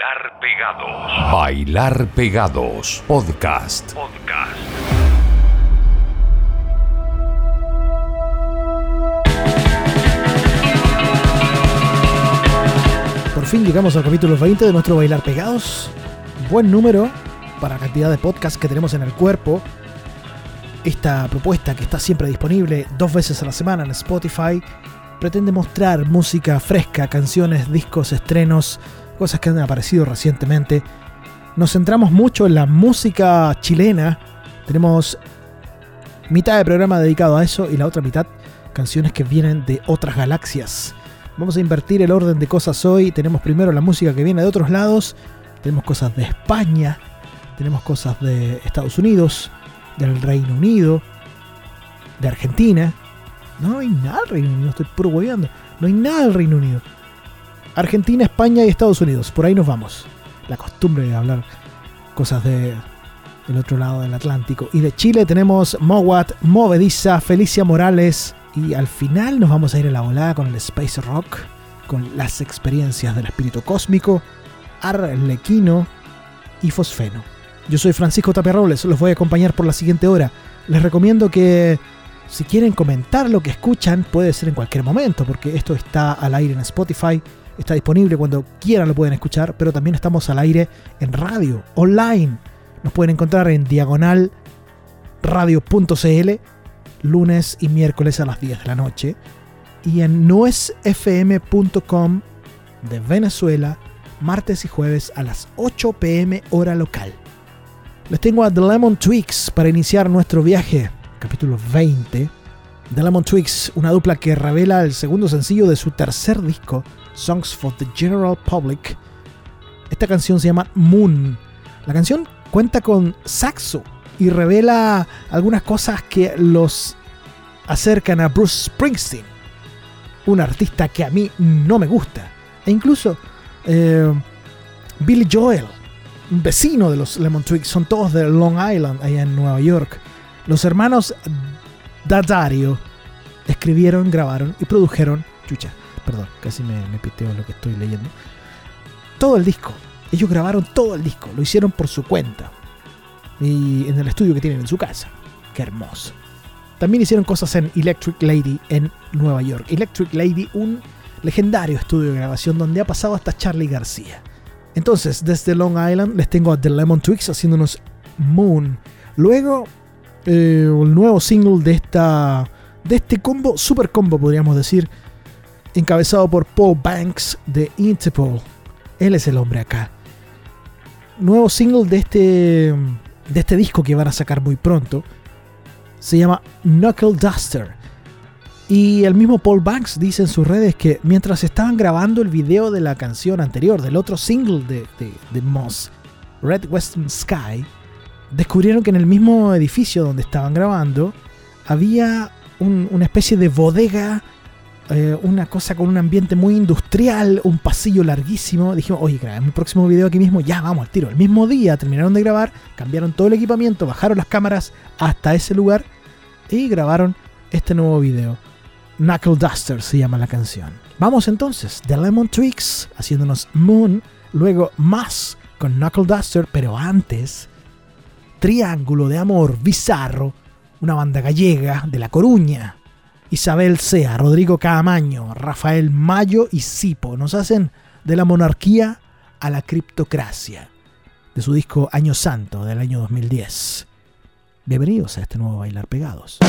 Bailar Pegados. Bailar Pegados. Podcast. Podcast. Por fin llegamos al capítulo 20 de nuestro Bailar Pegados. Buen número para la cantidad de podcasts que tenemos en el cuerpo. Esta propuesta que está siempre disponible dos veces a la semana en Spotify pretende mostrar música fresca, canciones, discos, estrenos, cosas que han aparecido recientemente. Nos centramos mucho en la música chilena. Tenemos mitad de programa dedicado a eso y la otra mitad canciones que vienen de otras galaxias. Vamos a invertir el orden de cosas hoy. Tenemos primero la música que viene de otros lados. Tenemos cosas de España. Tenemos cosas de Estados Unidos. Del Reino Unido. De Argentina. No, hay nada del Reino Unido. Estoy puro hueveando. No hay nada del Reino Unido. Argentina, España y Estados Unidos. Por ahí nos vamos. La costumbre de hablar cosas de del otro lado del Atlántico. Y de Chile tenemos Mowat, Movediza, Felicia Morales. Y al final nos vamos a ir a la volada con el Space Rock, con las experiencias del espíritu cósmico, Arlequino y Fosfeno. Yo soy Francisco Tapia Robles, los voy a acompañar por la siguiente hora. Les recomiendo que si quieren comentar lo que escuchan, puede ser en cualquier momento, porque esto está al aire en Spotify, está disponible cuando quieran lo pueden escuchar, pero también estamos al aire en radio, online. Nos pueden encontrar en diagonal radio.cl lunes y miércoles a las 10 de la noche y en noesfm.com de Venezuela martes y jueves a las 8 pm hora local. Les tengo a The Lemon Twigs para iniciar nuestro viaje, capítulo 20. The Lemon Twigs, una dupla que revela el segundo sencillo de su tercer disco, Songs for the General Public. Esta canción se llama Moon. La canción cuenta con saxo y revela algunas cosas que los acercan a Bruce Springsteen, un artista que a mí no me gusta. E incluso eh, Billy Joel, un vecino de los Lemon Twigs, son todos de Long Island, allá en Nueva York. Los hermanos Daddario escribieron, grabaron y produjeron, chucha, perdón, casi me, me piteo lo que estoy leyendo, todo el disco. Ellos grabaron todo el disco, lo hicieron por su cuenta y en el estudio que tienen en su casa. Qué hermoso. También hicieron cosas en Electric Lady en Nueva York. Electric Lady, un legendario estudio de grabación donde ha pasado hasta Charlie García. Entonces, desde Long Island les tengo a The Lemon Twigs haciéndonos Moon. Luego, eh, el nuevo single de esta de este combo, super combo podríamos decir, encabezado por Paul Banks de Interpol. Él es el hombre acá. Nuevo single de este de este disco que van a sacar muy pronto. Se llama Knuckle Duster. Y el mismo Paul Banks dice en sus redes que mientras estaban grabando el video de la canción anterior, del otro single de, de, Moss, Red Western Sky, descubrieron que en el mismo edificio donde estaban grabando había un, una especie de bodega, eh, una cosa con un ambiente muy industrial, un pasillo larguísimo. Dijimos, oye, grabemos el próximo video aquí mismo, ya vamos al tiro. El mismo día terminaron de grabar, cambiaron todo el equipamiento, bajaron las cámaras hasta ese lugar y grabaron este nuevo video. Knuckle Duster se llama la canción. Vamos entonces, The Lemon Twigs haciéndonos Moon, luego más con Knuckle Duster, pero antes Triángulo de Amor Bizarro, una banda gallega de La Coruña. Isabel Sea, Rodrigo Caamaño, Rafael Mayo y Sipo nos hacen de la monarquía a la criptocracia, de su disco Año Santo del año 2010. Bienvenidos a este nuevo Bailar Pegados.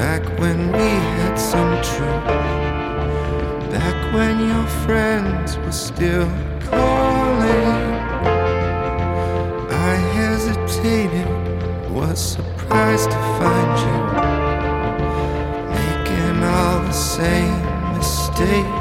And we had some truth. Back when your friends were still calling, I hesitated, was surprised to find you making all the same mistakes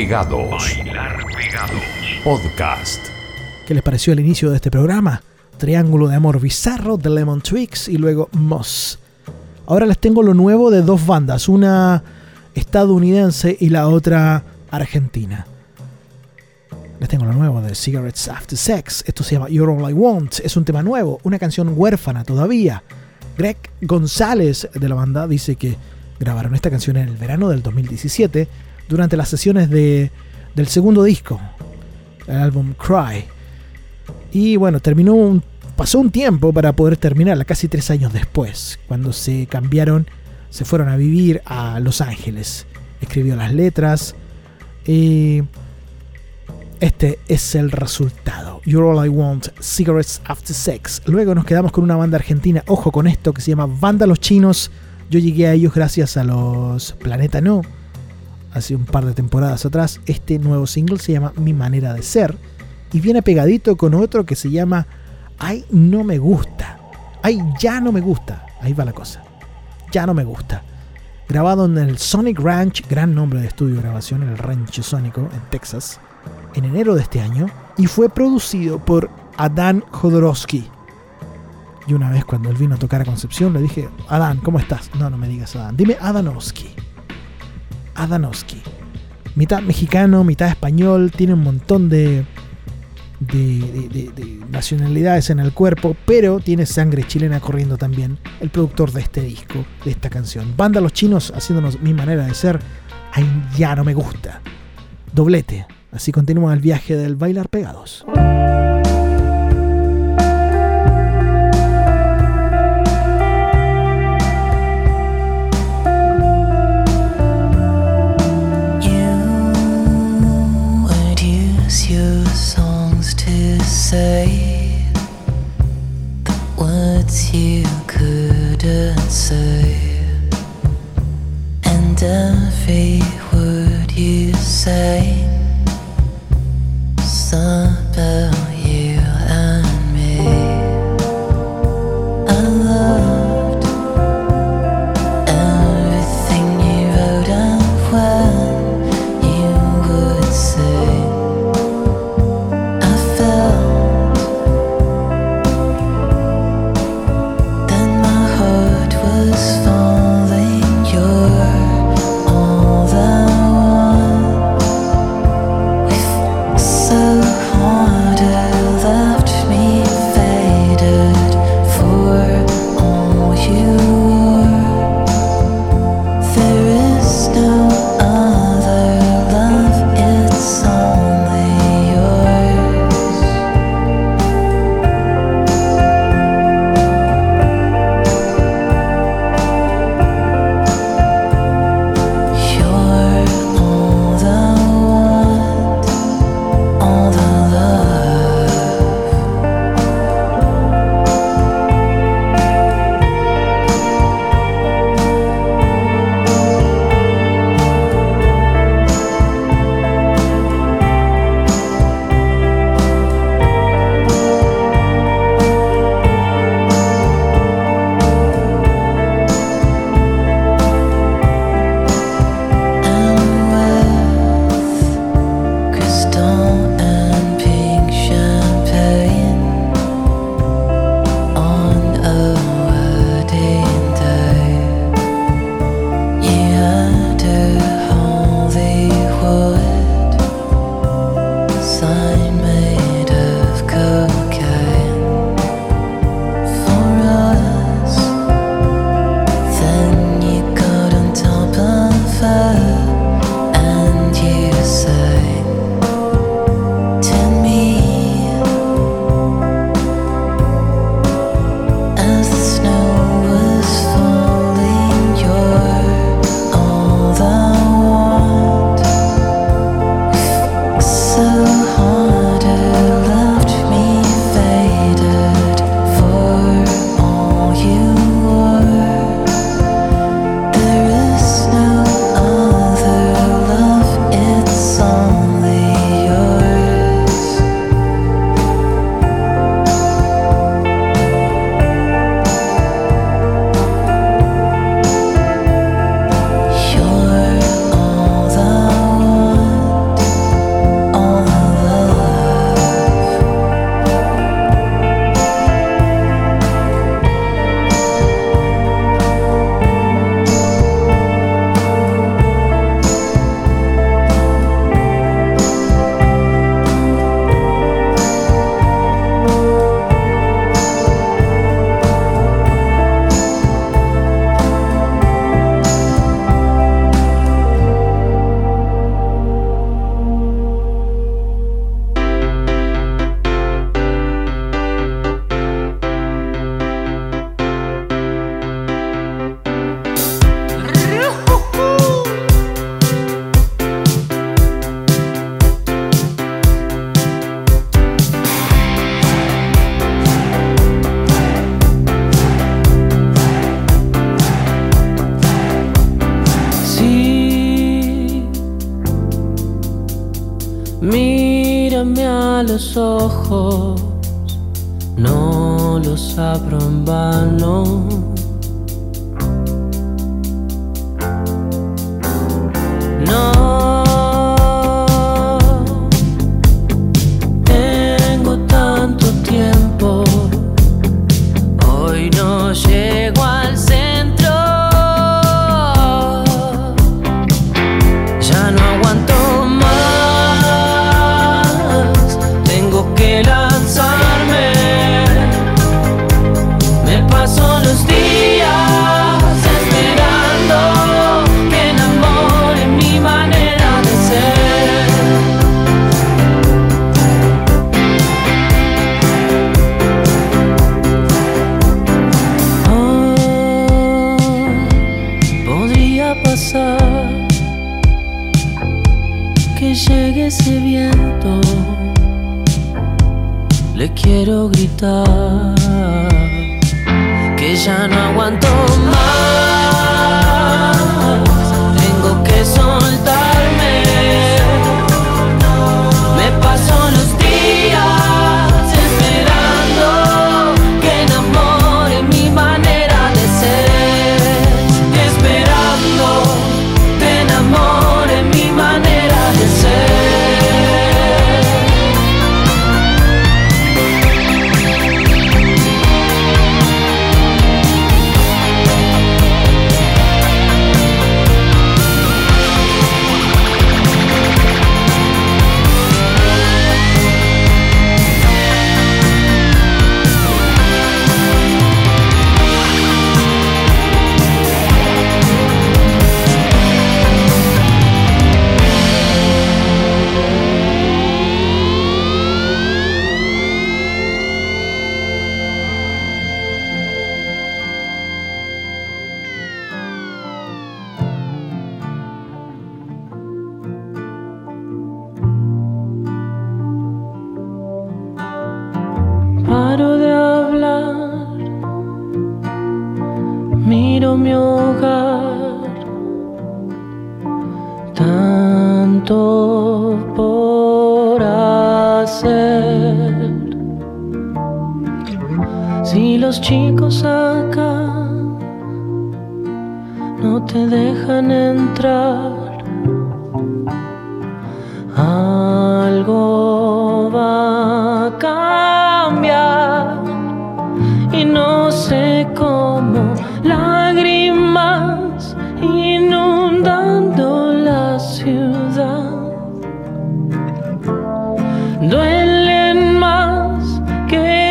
Bailar Pegados. Podcast. ¿Qué les pareció el inicio de este programa? Triángulo de amor bizarro de Lemon Twigs y luego Moss. Ahora les tengo lo nuevo de dos bandas, una estadounidense y la otra argentina. Les tengo lo nuevo de Cigarettes After Sex. Esto se llama You're All I Want. Es un tema nuevo, una canción huérfana todavía. Greg González de la banda dice que grabaron esta canción en el verano del 2017 durante las sesiones de, del segundo disco, el álbum Cry. Y bueno, terminó un, pasó un tiempo para poder terminarla, casi tres años después, cuando se cambiaron, se fueron a vivir a Los Ángeles. Escribió las letras y este es el resultado. You're All I Want, Cigarettes After Sex. Luego nos quedamos con una banda argentina, ojo con esto, que se llama Banda Los Chinos. Yo llegué a ellos gracias a los Planeta No. Hace un par de temporadas atrás. Este nuevo single se llama Mi manera de ser y viene pegadito con otro que se llama Ay, no me gusta. Ay, ya no me gusta. Ahí va la cosa. Ya no me gusta. Grabado en el Sonic Ranch, gran nombre de estudio de grabación, el Rancho Sónico en Texas, en enero de este año, y fue producido por Adán Jodorowsky. Y una vez cuando él vino a tocar a Concepción le dije, Adán, ¿cómo estás? No, no me digas Adán, dime Adanowski. Adanowski. Mitad mexicano, mitad español, tiene un montón de, de, de- de- de nacionalidades en el cuerpo, pero tiene sangre chilena corriendo también, el productor de este disco, de esta canción. Banda Los Chinos haciéndonos mi manera de ser, ay, ya no me gusta. Doblete. Así continúa el viaje del bailar pegados. Say the words you couldn't say, and every word you say is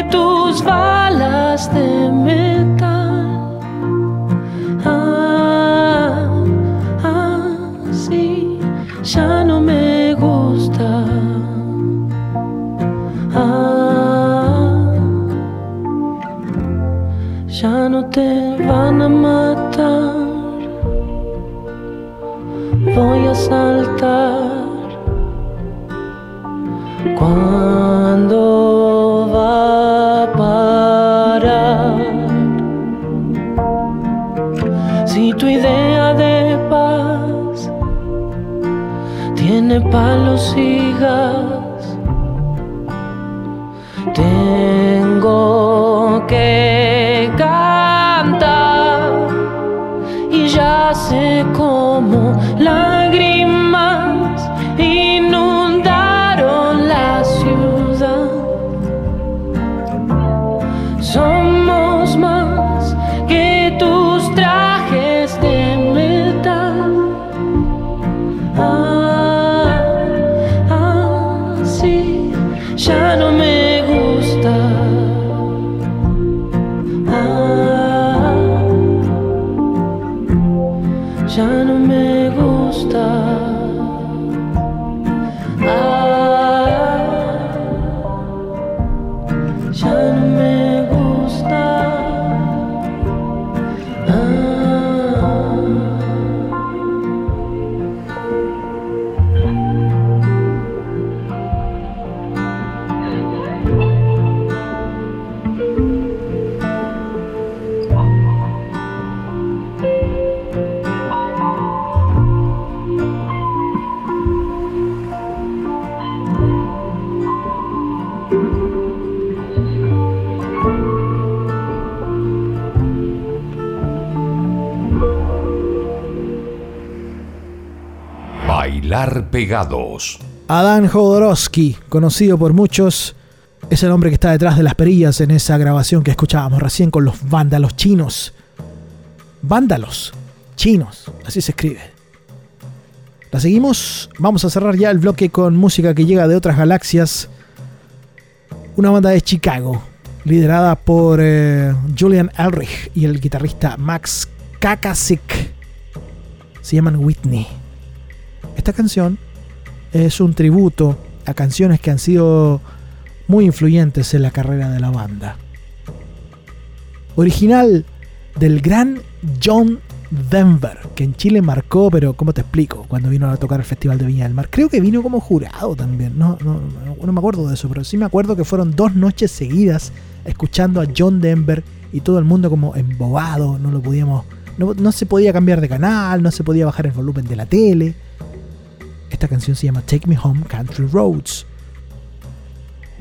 tus balas de metal. Pegados. Adán Jodorowsky, conocido por muchos, es el hombre que está detrás de las perillas en esa grabación que escuchábamos recién con los vándalos chinos. Vándalos chinos, así se escribe. La seguimos, vamos a cerrar ya el bloque con música que llega de otras galaxias. Una banda de Chicago, liderada por eh, Julian Elrich y el guitarrista Max Kakasik. Se llaman Whitney. Esta canción es un tributo a canciones que han sido muy influyentes en la carrera de la banda. Original del gran John Denver, que en Chile marcó, pero ¿cómo te explico? Cuando vino a tocar el Festival de Viña del Mar. Creo que vino como jurado también, no, no, no me acuerdo de eso, pero sí me acuerdo que fueron dos noches seguidas escuchando a John Denver y todo el mundo como embobado, no lo podíamos, no, no se podía cambiar de canal, no se podía bajar el volumen de la tele. Esta canción se llama Take Me Home Country Roads.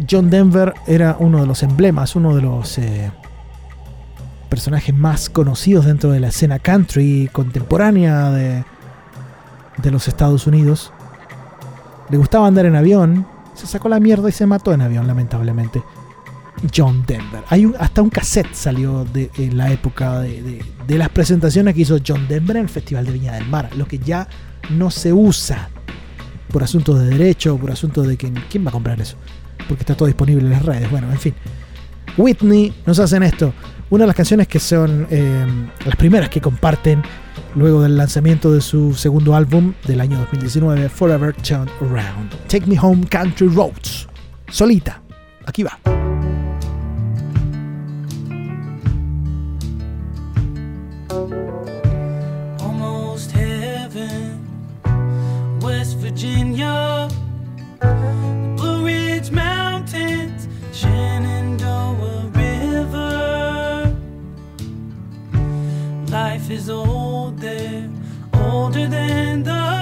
John Denver era uno de los emblemas, uno de los eh, personajes más conocidos dentro de la escena country contemporánea de, de los Estados Unidos. Le gustaba andar en avión, se sacó la mierda y se mató en avión, lamentablemente. John Denver. Hay hasta un cassette salió de la época de, de- de las presentaciones que hizo John Denver en el Festival de Viña del Mar, lo que ya no se usa por asuntos de derecho, por asuntos de que quién va a comprar eso, porque está todo disponible en las redes. Bueno, en fin. Whitney nos hacen esto. Una de las canciones que son eh, las primeras que comparten luego del lanzamiento de su segundo álbum del año 2019, Forever Turned Around. Take Me Home Country Roads. Solita. Aquí va. Is old there, older than the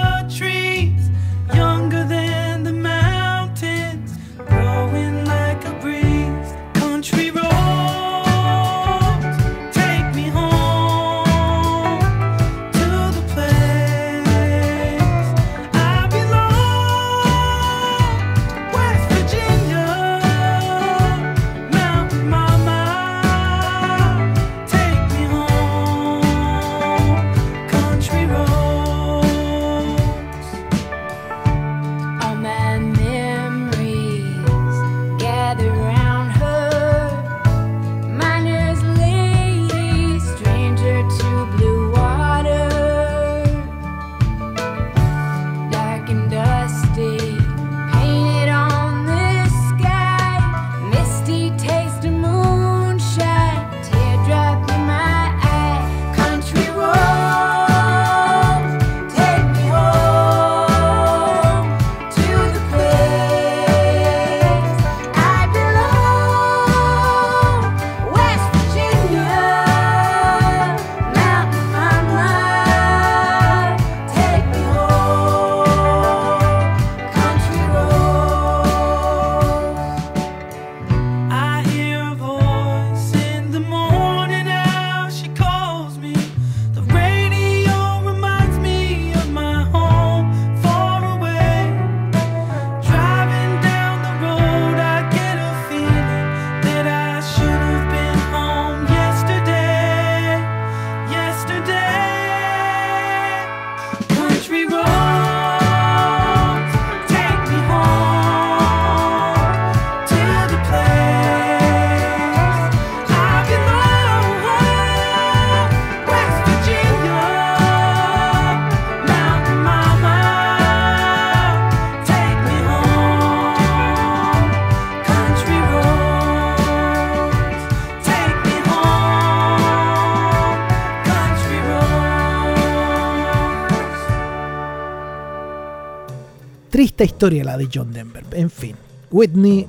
Triste historia la de John Denver. En fin, Whitney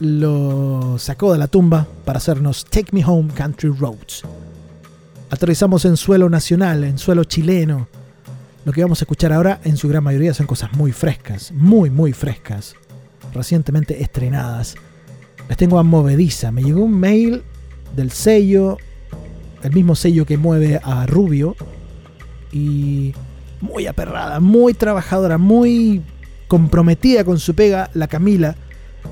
lo sacó de la tumba para hacernos Take Me Home Country Roads. Aterrizamos en suelo nacional, en suelo chileno. Lo que vamos a escuchar ahora en su gran mayoría son cosas muy frescas, muy, muy frescas, recientemente estrenadas. Les tengo a movediza. Me llegó un mail del sello, el mismo sello que mueve a Rubio. Y muy aperrada, muy trabajadora, muy comprometida con su pega, la Camila,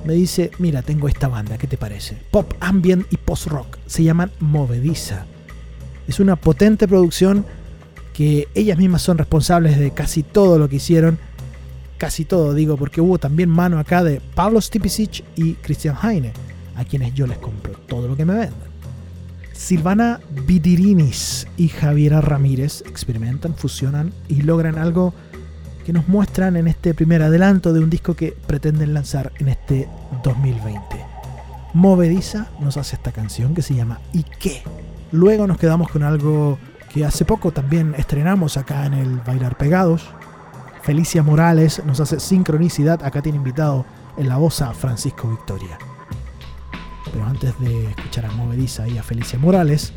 me dice, mira, tengo esta banda, ¿qué te parece? Pop, ambient y post-rock. Se llaman Movediza. Es una potente producción que ellas mismas son responsables de casi todo lo que hicieron. Casi todo, digo, porque hubo también mano acá de Pablo Stipicic y Christian Heine, a quienes yo les compro todo lo que me vendan. Silvana Vidirinis y Javiera Ramírez experimentan, fusionan y logran algo que nos muestran en este primer adelanto de un disco que pretenden lanzar en este 2020. Movediza nos hace esta canción que se llama ¿Y qué? Luego nos quedamos con algo que hace poco también estrenamos acá en el Bailar Pegados. Felicia Morales nos hace sincronicidad. Acá tiene invitado en la voz a Francisco Victoria. Pero antes de escuchar a Movediza y a Felicia Morales,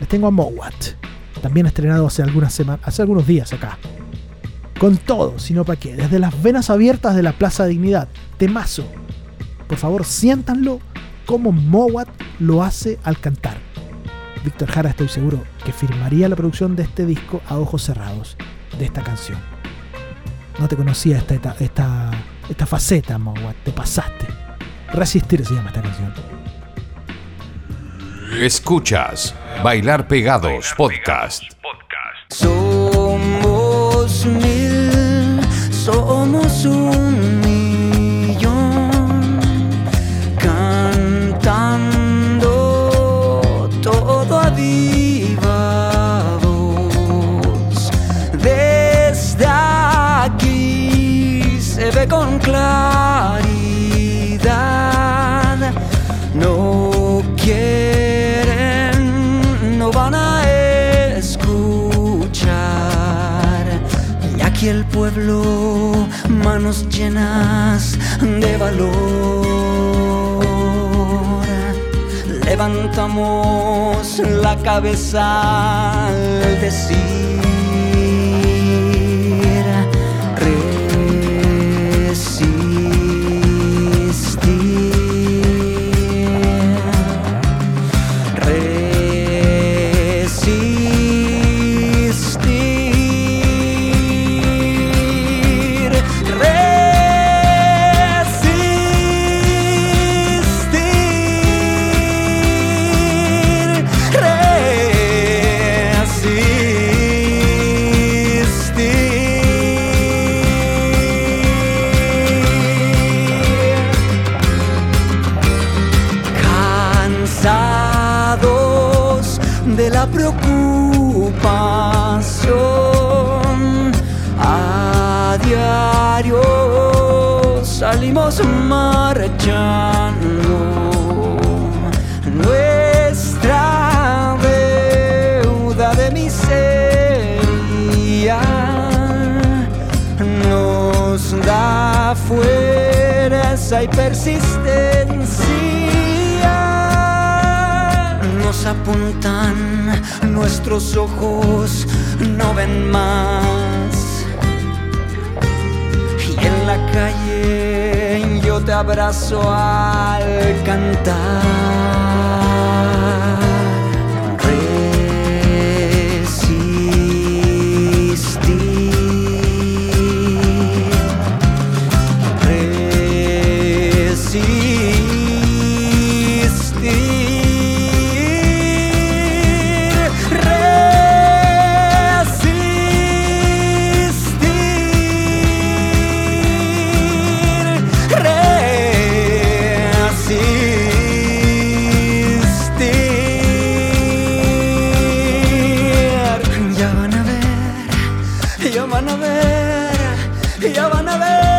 les tengo a Mowat. También estrenado hace algunas semanas, hace algunos días acá. Con todo, sino para qué. Desde las venas abiertas de la Plaza Dignidad. Temazo. Por favor, siéntanlo como Mowat lo hace al cantar. Víctor Jara estoy seguro que firmaría la producción de este disco a ojos cerrados de esta canción. No te conocía esta, esta, esta, esta faceta, Mowat. Te pasaste. Resistir se llama esta canción. Escuchas Bailar Pegados Podcast. Somos mil, somos un millón, cantando todo a viva. Desde aquí se ve con claridad. No quieren, no van a escuchar. Y aquí el pueblo, manos llenas de valor. Levantamos la cabeza al decir. Ya van a ver, ya van a ver.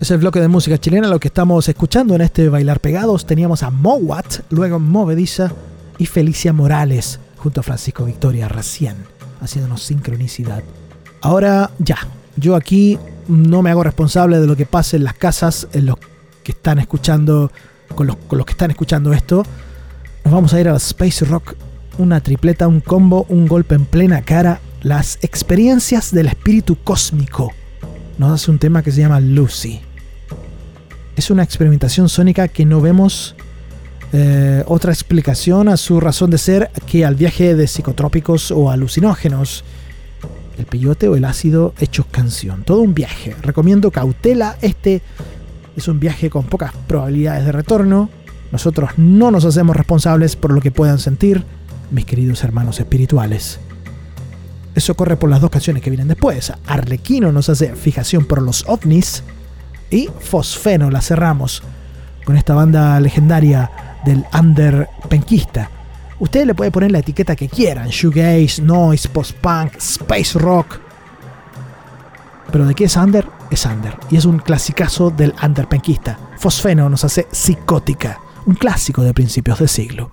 Es el bloque de música chilena lo que estamos escuchando en este Bailar Pegados. Teníamos a Mowat, luego Movediza y Felicia Morales junto a Francisco Victoria recién, haciéndonos sincronicidad. Ahora ya, yo aquí no me hago responsable de lo que pase en las casas, en los que están escuchando, con los, con los que están escuchando esto. Nos vamos a ir a Space Rock, una tripleta, un combo, un golpe en plena cara, las experiencias del espíritu cósmico nos hace un tema que se llama Lucy. Es una experimentación sónica que no vemos eh, otra explicación a su razón de ser que al viaje de psicotrópicos o alucinógenos. El peyote o el ácido hechos canción. Todo un viaje. Recomiendo cautela. Este es un viaje con pocas probabilidades de retorno. Nosotros no nos hacemos responsables por lo que puedan sentir mis queridos hermanos espirituales. Eso corre por las dos canciones que vienen después. Arlequino nos hace fijación por los ovnis. Y Fosfeno la cerramos con esta banda legendaria del under penquista. Ustedes le pueden poner la etiqueta que quieran: shoegaze, noise, post-punk, space rock. Pero de qué es under, es under. Y es un clasicazo del under penquista. Fosfeno nos hace psicótica, un clásico de principios de siglo.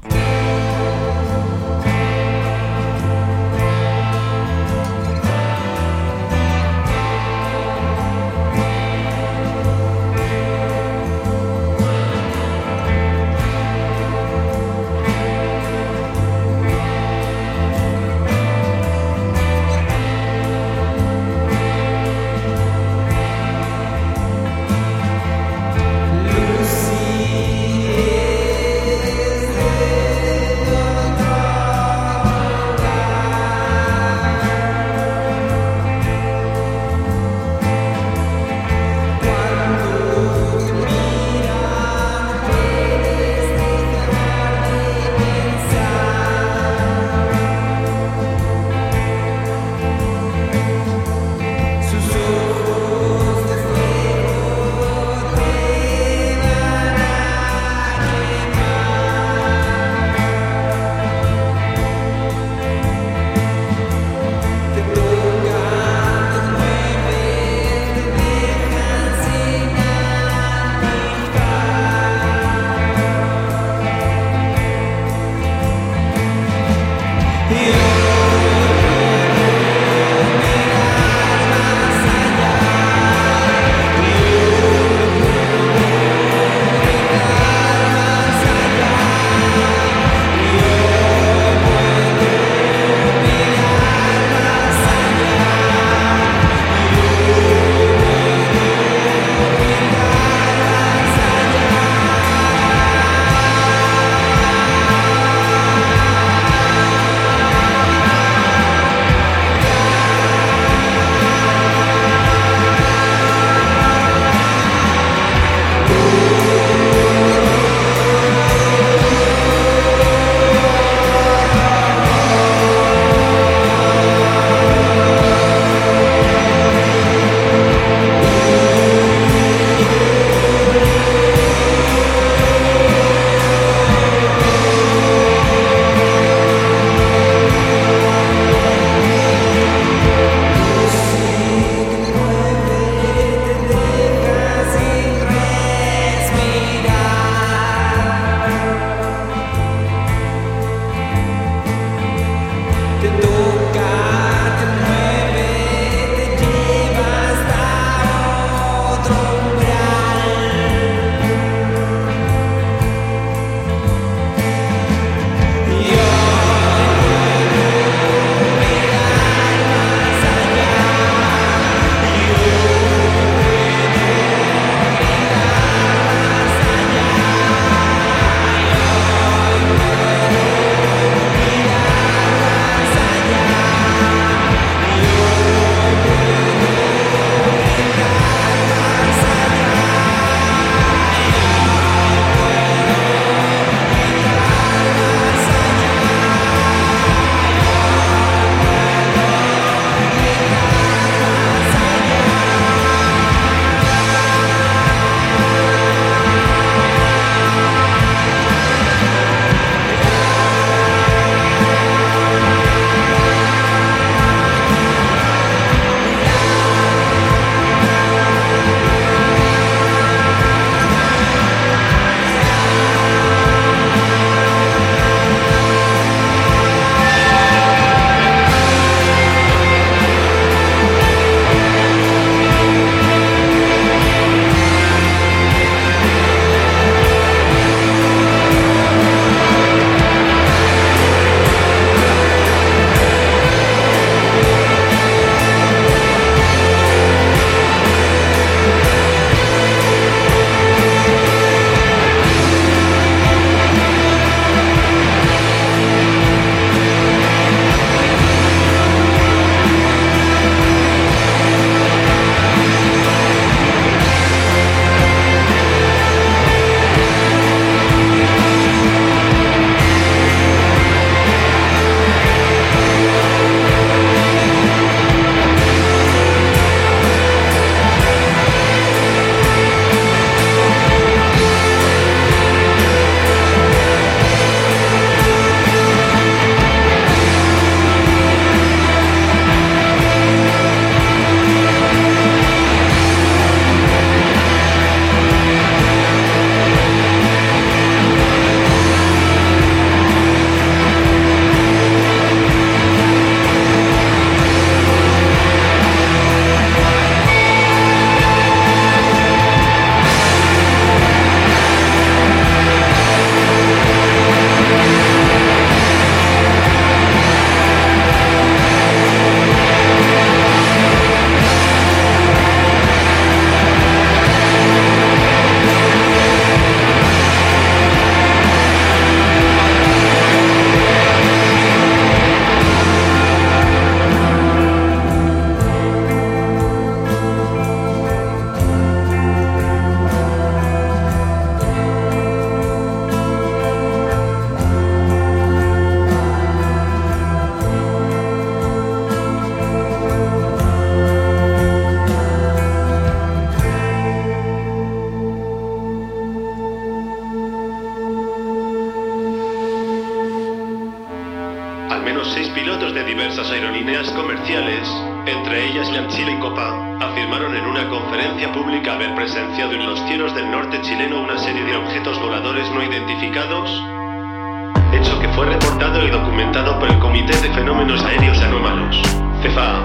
Hecho que fue reportado y documentado por el Comité de Fenómenos Aéreos Anómalos, CEFA.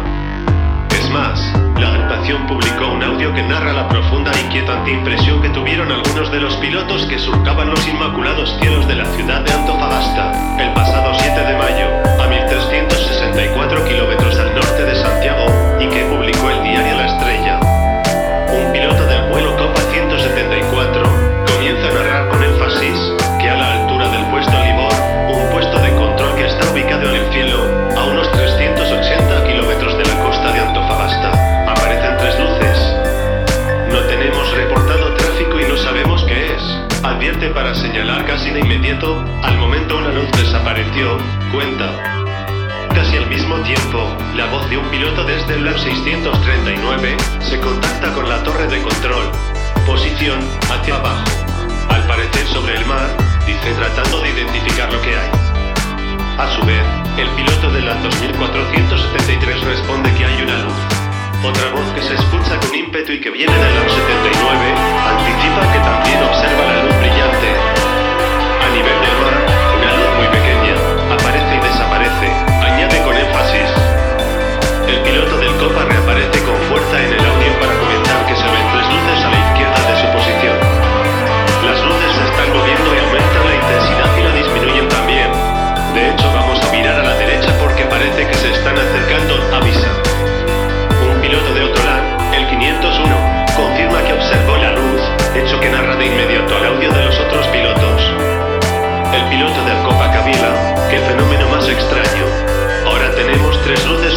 Es más, la agrupación publicó un audio que narra la profunda e inquietante impresión que tuvieron algunos de los pilotos que surcaban los inmaculados cielos de la ciudad de Antofagasta, el pasado 7 de mayo, a 1364 kilómetros al norte de Santiago, y que publicó el diario casi inmediato, al momento una luz desapareció, cuenta. Casi al mismo tiempo, la voz de un piloto desde el LAB 639 se contacta con la torre de control. Posición hacia abajo. Al parecer sobre el mar, dice tratando de identificar lo que hay. A su vez, el piloto de la 2473 responde que hay una luz. Otra voz que se escucha con ímpetu y que viene del LAB 79 anticipa que también observa la luz brillante.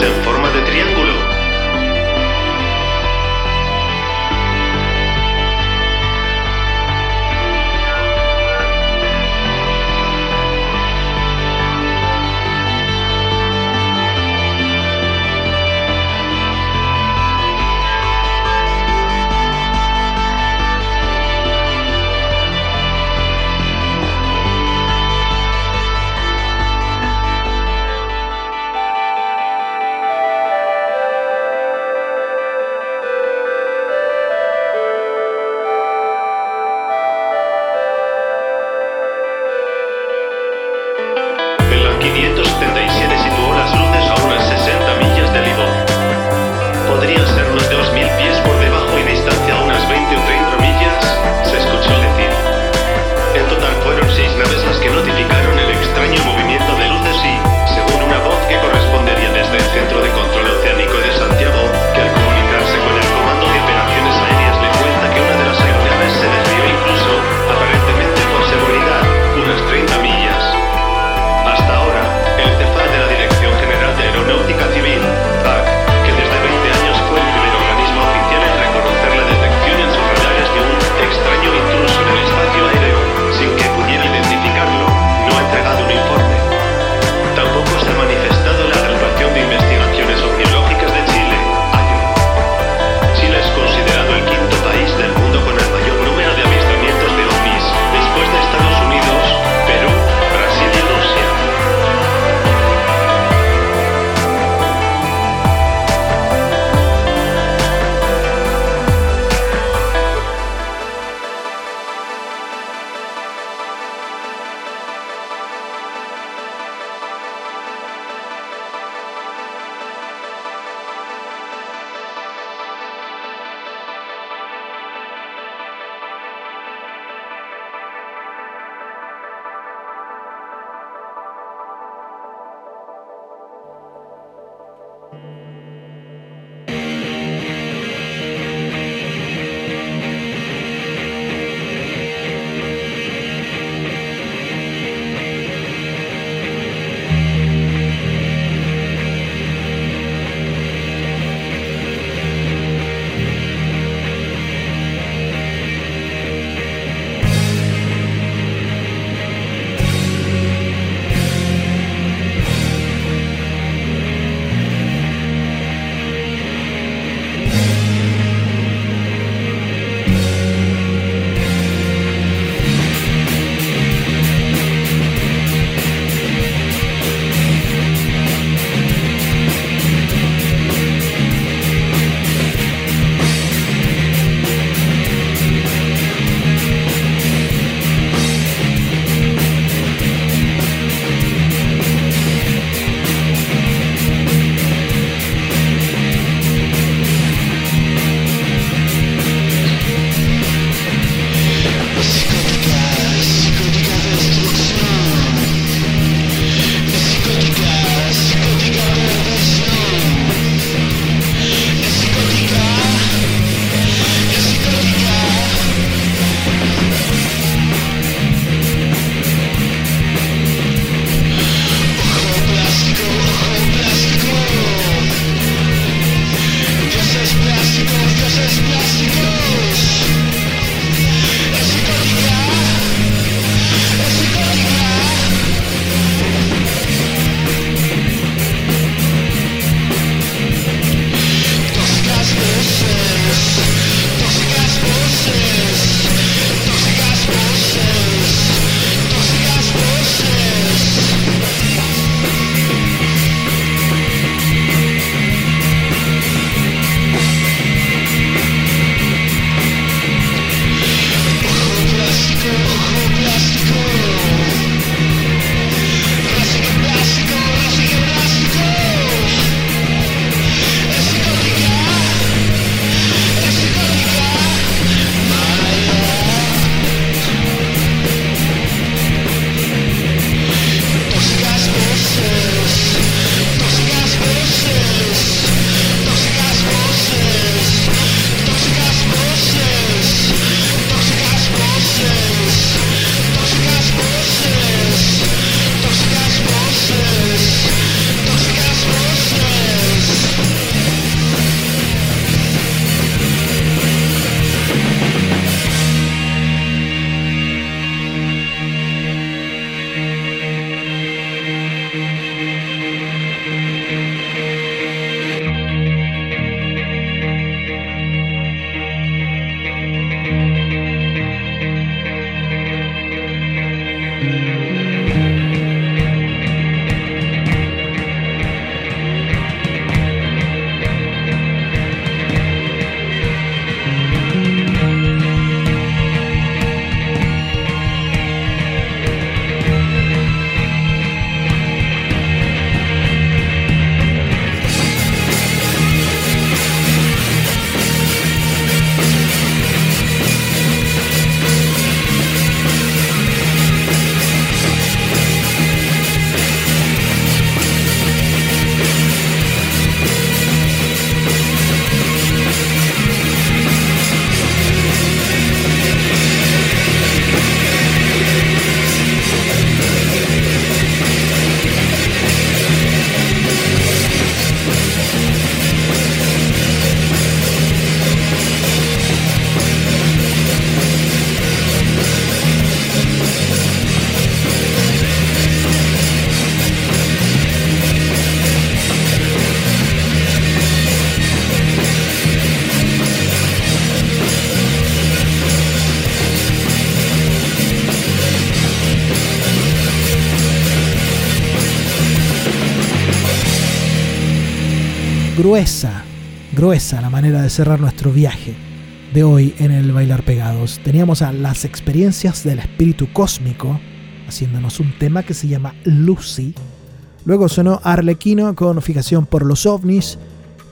en gruesa, gruesa la manera de cerrar nuestro viaje de hoy en el Bailar Pegados. Teníamos a las experiencias del espíritu cósmico, haciéndonos un tema que se llama Lucy. Luego sonó Arlequino con Fijación por los ovnis.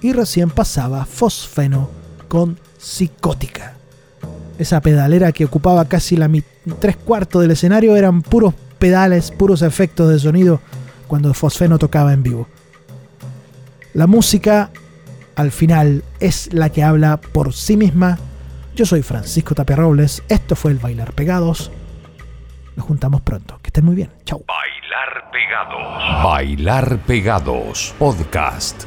Y recién pasaba Fosfeno con Psicótica. Esa pedalera que ocupaba casi la tres cuartos del escenario eran puros pedales, puros efectos de sonido cuando Fosfeno tocaba en vivo. La música, al final, es la que habla por sí misma. Yo soy Francisco Tapia Robles. Esto fue el Bailar Pegados. Nos juntamos pronto. Que estén muy bien. Chau. Bailar Pegados. Bailar Pegados. Podcast.